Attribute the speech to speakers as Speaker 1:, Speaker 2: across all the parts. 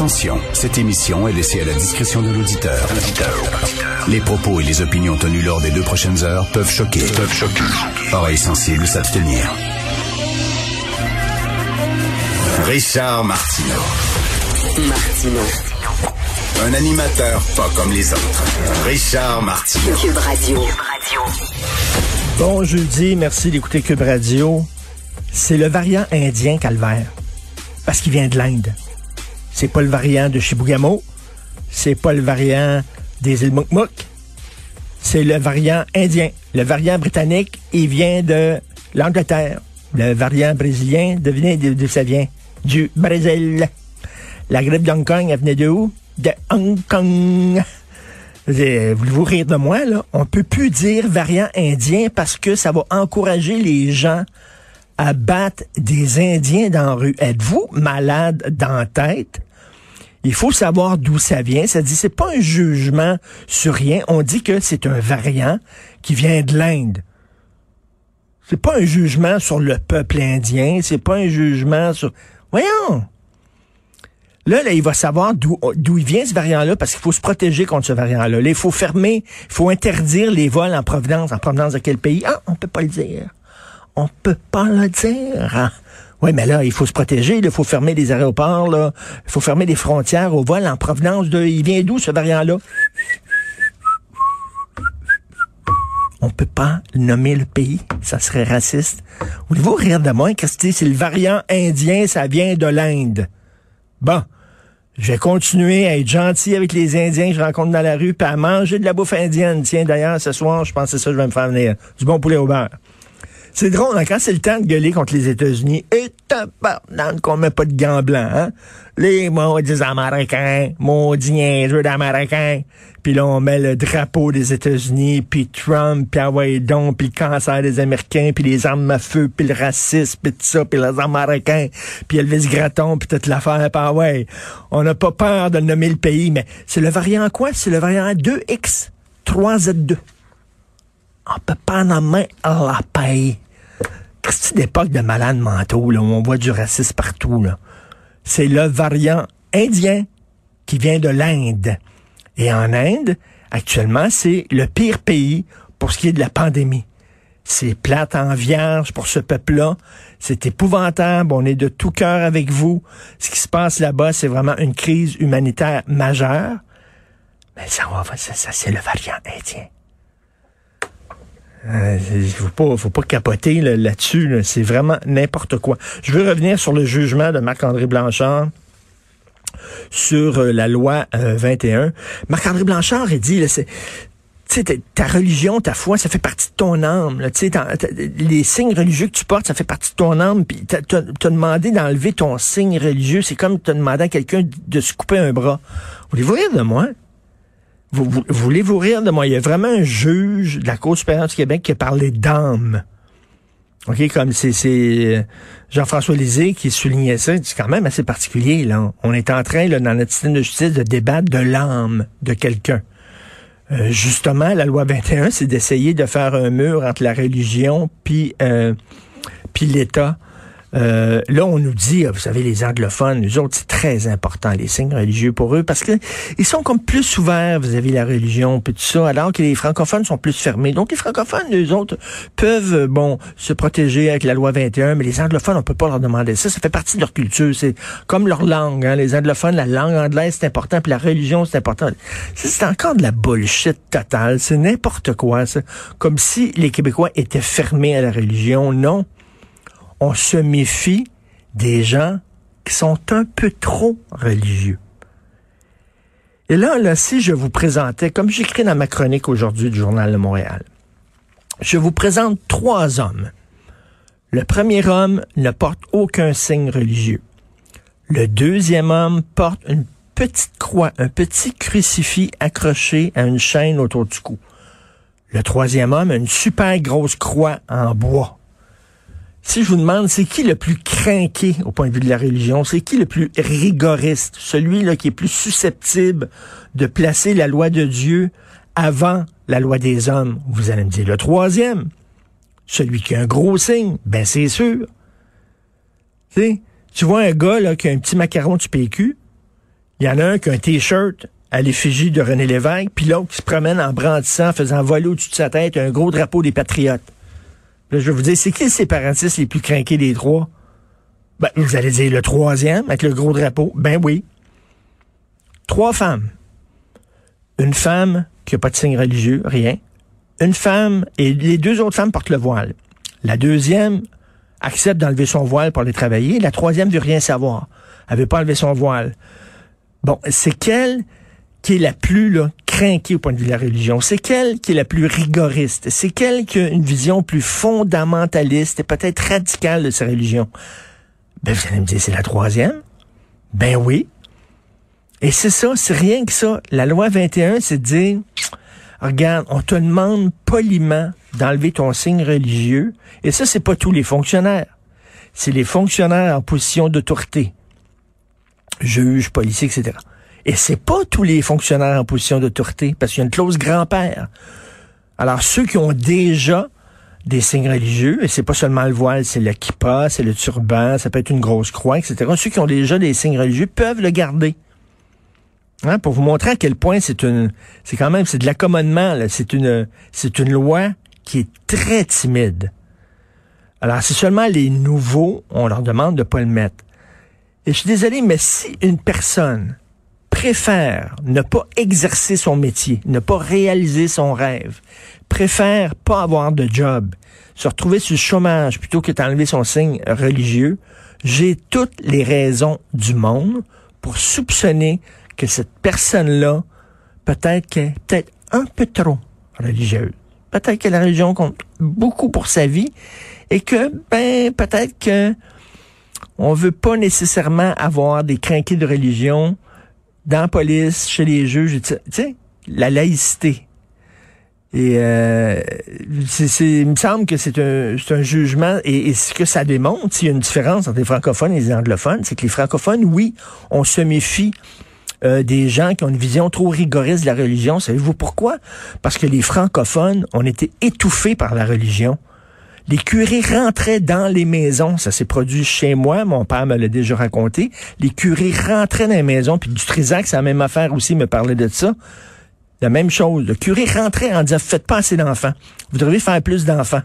Speaker 1: Attention, cette émission est laissée à la discrétion de l'auditeur. Les propos et les opinions tenues lors des deux prochaines heures peuvent choquer. Peuvent choquer. Oreilles sensibles s'abstenir. Richard Martineau.
Speaker 2: Martino.
Speaker 1: Un animateur pas comme les autres. Richard Martineau.
Speaker 2: Cube Radio.
Speaker 3: Bon jeudi, merci d'écouter Cube Radio. C'est le variant indien calvaire. Parce qu'il vient de l'Inde. C'est pas le variant de Chibougamau. C'est pas le variant des îles Mukmuk. C'est le variant indien. Le variant britannique, il vient de l'Angleterre. Le variant brésilien, devinez d'où ça vient? Du Brésil. La grippe de Hong Kong, elle venait de où? De Hong Kong. Voulez-vous rire de moi, là? On peut plus dire variant indien parce que ça va encourager les gens à battre des Indiens dans la rue. Êtes-vous malade dans tête? Il faut savoir d'où ça vient. Ça dit, c'est pas un jugement sur rien. On dit que c'est un variant qui vient de l'Inde. C'est pas un jugement sur le peuple indien. C'est pas un jugement sur... Voyons! Là, là, il va savoir d'où il vient ce variant-là parce qu'il faut se protéger contre ce variant-là. Là, il faut fermer, il faut interdire les vols en provenance. En provenance de quel pays? Ah, on peut pas le dire. On peut pas le dire. Oui, mais là, il faut se protéger, il faut fermer les aéroports, là. il faut fermer les frontières aux vols en provenance de... Il vient d'où ce variant-là? On peut pas nommer le pays, ça serait raciste. Voulez-vous rire de moi, Christy? C'est le variant indien, ça vient de l'Inde. Bon, je vais continuer à être gentil avec les Indiens que je rencontre dans la rue, puis à manger de la bouffe indienne. Tiens, d'ailleurs, ce soir, je pense que c'est ça que je vais me faire venir. Du bon poulet au beurre. C'est drôle, hein, quand c'est le temps de gueuler contre les États-Unis, et tabarnak qu'on met pas de gants blancs, hein? Les maudits Américains, maudits niaiseux d'Américains. Puis là, on met le drapeau des États-Unis, puis Trump, puis Hawaii donc, puis le cancer des Américains, puis les armes à feu, puis le racisme, puis tout ça, puis les Américains, puis Elvis Gratton, puis toute l'affaire, puis ouais. On n'a pas peur de nommer le pays, mais c'est le variant quoi? C'est le variant 2X, 3Z2 on peut pas nommer la paix. C'est d'époque de malades mentaux, là, où on voit du racisme partout, là. C'est le variant indien qui vient de l'Inde. Et en Inde, actuellement, c'est le pire pays pour ce qui est de la pandémie. C'est plate en vierge pour ce peuple-là. C'est épouvantable. On est de tout cœur avec vous. Ce qui se passe là-bas, c'est vraiment une crise humanitaire majeure. Mais ça, ça, ça c'est le variant indien. Euh, il faut pas, faut pas capoter là-dessus. C'est vraiment n'importe quoi. Je veux revenir sur le jugement de Marc-André Blanchard sur euh, la loi 21. Euh, Marc-André Blanchard a dit, c'est ta religion, ta foi, ça fait partie de ton âme. Là, les signes religieux que tu portes, ça fait partie de ton âme. Puis t'as demandé d'enlever ton signe religieux, c'est comme t'as demandé à quelqu'un de se couper un bras. Voulez-vous rire de moi? Vous, voulez-vous rire de moi? Il y a vraiment un juge de la Cour supérieure du Québec qui a parlé d'âme. OK, comme c'est euh, Jean-François Lisée qui soulignait ça, c'est quand même assez particulier, là. On est en train, là, dans notre système de justice, de débattre de l'âme de quelqu'un. Euh, justement, la loi 21, c'est d'essayer de faire un mur entre la religion puis euh, puis l'État. Euh, là, on nous dit, vous savez, les anglophones, nous autres, c'est très important, les signes religieux pour eux, parce que ils sont comme plus ouverts vous avez la religion, puis tout ça, alors que les francophones sont plus fermés. Donc, les francophones, nous autres, peuvent, euh, bon, se protéger avec la loi 21, mais les anglophones, on peut pas leur demander ça. Ça fait partie de leur culture. C'est comme leur langue. Hein. Les anglophones, la langue anglaise, c'est important, puis la religion, c'est important. C'est encore de la bullshit totale. C'est n'importe quoi, ça. Comme si les Québécois étaient fermés à la religion. Non on se méfie des gens qui sont un peu trop religieux. Et là, là, si je vous présentais, comme j'écris dans ma chronique aujourd'hui du Journal de Montréal, je vous présente trois hommes. Le premier homme ne porte aucun signe religieux. Le deuxième homme porte une petite croix, un petit crucifix accroché à une chaîne autour du cou. Le troisième homme a une super grosse croix en bois si je vous demande, c'est qui le plus craqué au point de vue de la religion? C'est qui le plus rigoriste? Celui là qui est plus susceptible de placer la loi de Dieu avant la loi des hommes? Vous allez me dire le troisième. Celui qui a un gros signe, ben c'est sûr. Tu tu vois un gars là, qui a un petit macaron du PQ, Il y en a un qui a un T-shirt à l'effigie de René Lévesque, puis l'autre qui se promène en brandissant, faisant voler au-dessus de sa tête un gros drapeau des Patriotes. Là, je vais vous dire, c'est qui les séparatistes les plus craqués des trois? Ben, vous allez dire le troisième, avec le gros drapeau. Ben oui. Trois femmes. Une femme qui n'a pas de signe religieux, rien. Une femme, et les deux autres femmes portent le voile. La deuxième accepte d'enlever son voile pour aller travailler. La troisième veut rien savoir. Elle veut pas enlever son voile. Bon, c'est quelle qui est la plus là, craquée au point de vue de la religion? C'est quelle qui est la plus rigoriste? C'est quelle qui a une vision plus fondamentaliste et peut-être radicale de sa religion? Ben, vous allez me dire, c'est la troisième? Ben oui. Et c'est ça, c'est rien que ça. La loi 21, c'est de dire, regarde, on te demande poliment d'enlever ton signe religieux. Et ça, c'est pas tous les fonctionnaires. C'est les fonctionnaires en position d'autorité. Juges, policiers, etc. Et c'est pas tous les fonctionnaires en position d'autorité, parce qu'il y a une clause grand-père. Alors, ceux qui ont déjà des signes religieux, et c'est pas seulement le voile, c'est le kippa, c'est le turban, ça peut être une grosse croix, etc. Ceux qui ont déjà des signes religieux peuvent le garder. Hein, pour vous montrer à quel point c'est une, c'est quand même, c'est de l'accommodement, c'est une, c'est une loi qui est très timide. Alors, c'est seulement les nouveaux, on leur demande de pas le mettre. Et je suis désolé, mais si une personne préfère ne pas exercer son métier, ne pas réaliser son rêve, préfère pas avoir de job, se retrouver sur le chômage plutôt que d'enlever son signe religieux, j'ai toutes les raisons du monde pour soupçonner que cette personne-là, peut-être qu'elle est peut-être un peu trop religieuse. Peut-être que la religion compte beaucoup pour sa vie et que, ben, peut-être que on veut pas nécessairement avoir des crinqués de religion dans la police, chez les juges, tu sais, la laïcité. Et euh, il me semble que c'est un, un jugement, et, ce que ça démontre, s'il y a une différence entre les francophones et les anglophones, c'est que les francophones, oui, on se méfie euh, des gens qui ont une vision trop rigoriste de la religion. Savez-vous pourquoi? Parce que les francophones ont été étouffés par la religion. Les curés rentraient dans les maisons. Ça s'est produit chez moi. Mon père me l'a déjà raconté. Les curés rentraient dans les maisons. Puis du Trisac, c'est la même affaire aussi, me parlait de ça. La même chose. Le curé rentrait en disant, faites pas assez d'enfants. Vous devriez faire plus d'enfants.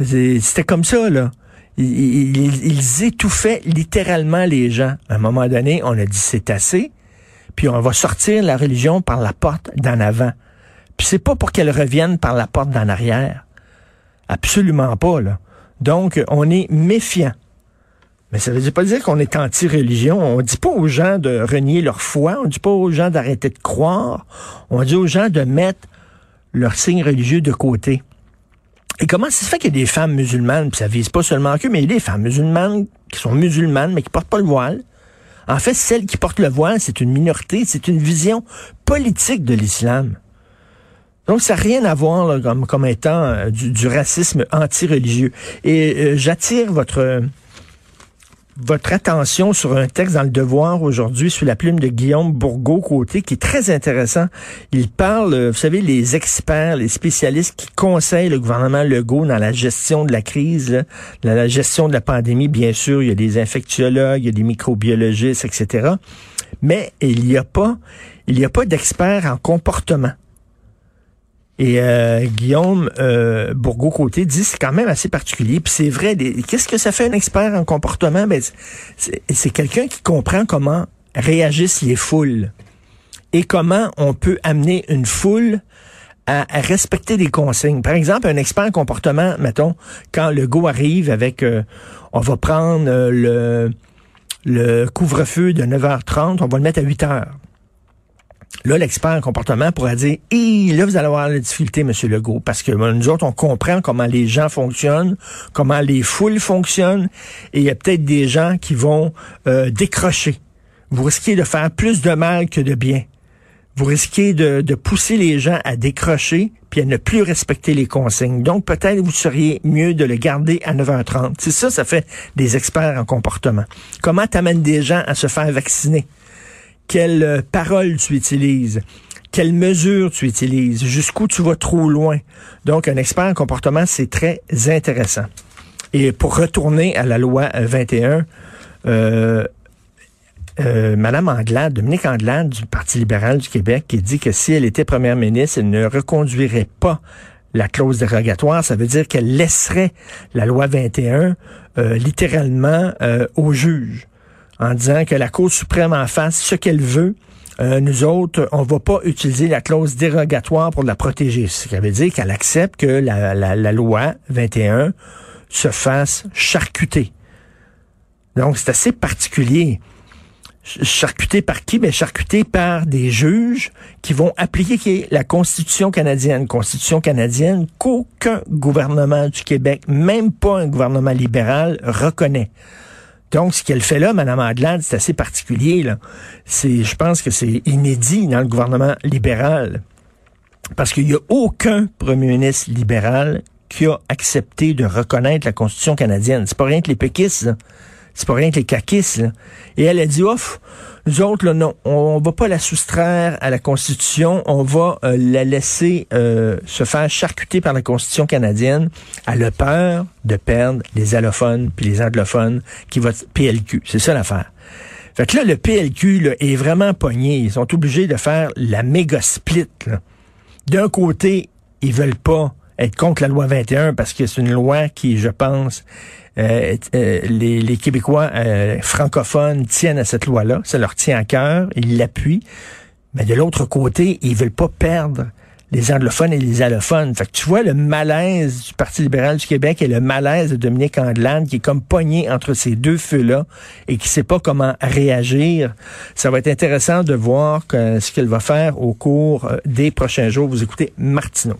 Speaker 3: C'était comme ça, là. Ils, ils, étouffaient littéralement les gens. À un moment donné, on a dit, c'est assez. Puis on va sortir la religion par la porte d'en avant. Puis c'est pas pour qu'elle revienne par la porte d'en arrière. Absolument pas, là. Donc, on est méfiant. Mais ça ne veut pas dire qu'on est anti-religion. On dit pas aux gens de renier leur foi. On dit pas aux gens d'arrêter de croire. On dit aux gens de mettre leur signe religieux de côté. Et comment ça se fait qu'il y a des femmes musulmanes, puis ça vise pas seulement que, mais il y a des femmes musulmanes qui sont musulmanes, mais qui portent pas le voile. En fait, celles qui portent le voile, c'est une minorité, c'est une vision politique de l'islam. Donc, ça n'a rien à voir comme, comme étant euh, du, racisme anti-religieux. Et euh, j'attire votre votre attention sur un texte dans le Devoir aujourd'hui sous la plume de Guillaume Bourgault-Côté qui est très intéressant. Il parle, euh, vous savez, les experts, les spécialistes qui conseillent le gouvernement Legault dans la gestion de la crise, dans la gestion de la pandémie. Bien sûr, il y a des infectiologues, il y a des microbiologistes, etc. Mais il n'y a pas, il n'y a pas d'experts en comportement. Et euh, Guillaume euh, Bourgault-Côté dit c'est quand même assez particulier. Puis c'est vrai, qu'est-ce que ça fait un expert en comportement? Ben, c'est quelqu'un qui comprend comment réagissent les foules et comment on peut amener une foule à, respecter des consignes. Par exemple, un expert en comportement, mettons, quand le go arrive avec euh, on va prendre euh, le, le couvre-feu de 9h30, on va le mettre à 8h. Là, l'expert en comportement pourrait dire, et là, vous allez avoir la difficulté, Monsieur Legault, parce que nous autres, on comprend comment les gens fonctionnent, comment les foules fonctionnent, et il y a peut-être des gens qui vont euh, décrocher. Vous risquez de faire plus de mal que de bien. Vous risquez de, de pousser les gens à décrocher puis à ne plus respecter les consignes. Donc, peut-être vous seriez mieux de le garder à 9h30. C'est ça, ça fait des experts en comportement. Comment t'amènes des gens à se faire vacciner? Quelle euh, parole tu utilises, quelle mesure tu utilises, jusqu'où tu vas trop loin. Donc, un expert en comportement, c'est très intéressant. Et pour retourner à la loi 21, euh, euh, Madame Anglade, Dominique Anglade du Parti libéral du Québec, qui dit que si elle était première ministre, elle ne reconduirait pas la clause dérogatoire. Ça veut dire qu'elle laisserait la loi 21 euh, littéralement euh, au juge en disant que la Cour suprême en fasse ce qu'elle veut. Euh, nous autres, on va pas utiliser la clause dérogatoire pour la protéger. Ce qui veut dire qu'elle accepte que la, loi 21 se fasse charcuter. Donc, c'est assez particulier. Charcuté par qui? Ben, charcuté par des juges qui vont appliquer la Constitution canadienne. Constitution canadienne qu'aucun gouvernement du Québec, même pas un gouvernement libéral, reconnaît. Donc, ce qu'elle fait là, Mme Adlad, c'est assez particulier. Là. C'est, je pense que c'est inédit dans le gouvernement libéral. Parce qu'il n'y a aucun premier ministre libéral qui a accepté de reconnaître la Constitution canadienne. C'est pas rien que les péquistes. C'est pas rien que les. Là. Et elle a dit, ouf, nous autres, là, non, on va pas la soustraire à la Constitution, on va euh, la laisser euh, se faire charcuter par la Constitution canadienne. Elle a peur de perdre les allophones puis les anglophones qui votent PLQ. C'est ça l'affaire. Fait que là, le PLQ là, est vraiment pogné. Ils sont obligés de faire la méga split. D'un côté, ils veulent pas être contre la loi 21 parce que c'est une loi qui, je pense, euh, euh, les, les, Québécois euh, francophones tiennent à cette loi-là. Ça leur tient à cœur, ils l'appuient. Mais de l'autre côté, ils veulent pas perdre les anglophones et les allophones. Fait que tu vois le malaise du Parti libéral du Québec et le malaise de Dominique Andelade qui est comme pogné entre ces deux feux-là et qui sait pas comment réagir. Ça va être intéressant de voir ce qu'elle va faire au cours des prochains jours. Vous écoutez Martineau.